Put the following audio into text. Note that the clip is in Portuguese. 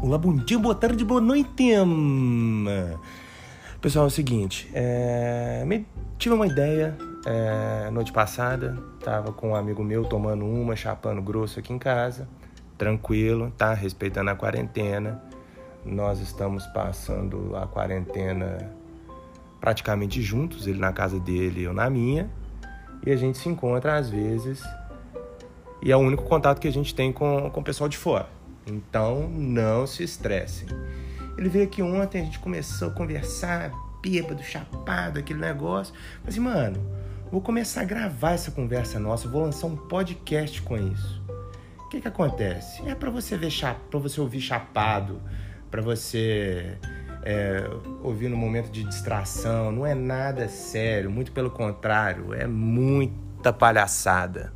Olá, bom dia, boa tarde, boa noite. Pessoal, é o seguinte, é... tive uma ideia é... noite passada, tava com um amigo meu tomando uma, chapando grosso aqui em casa, tranquilo, tá? Respeitando a quarentena. Nós estamos passando a quarentena praticamente juntos, ele na casa dele, eu na minha, e a gente se encontra às vezes, e é o único contato que a gente tem com, com o pessoal de fora. Então não se estressem. Ele veio aqui ontem, a gente começou a conversar, bêbado, chapado, aquele negócio. Falei assim, mano, vou começar a gravar essa conversa nossa, vou lançar um podcast com isso. O que que acontece? É para você ver para você ouvir chapado, para você é, ouvir no momento de distração. Não é nada sério, muito pelo contrário, é muita palhaçada.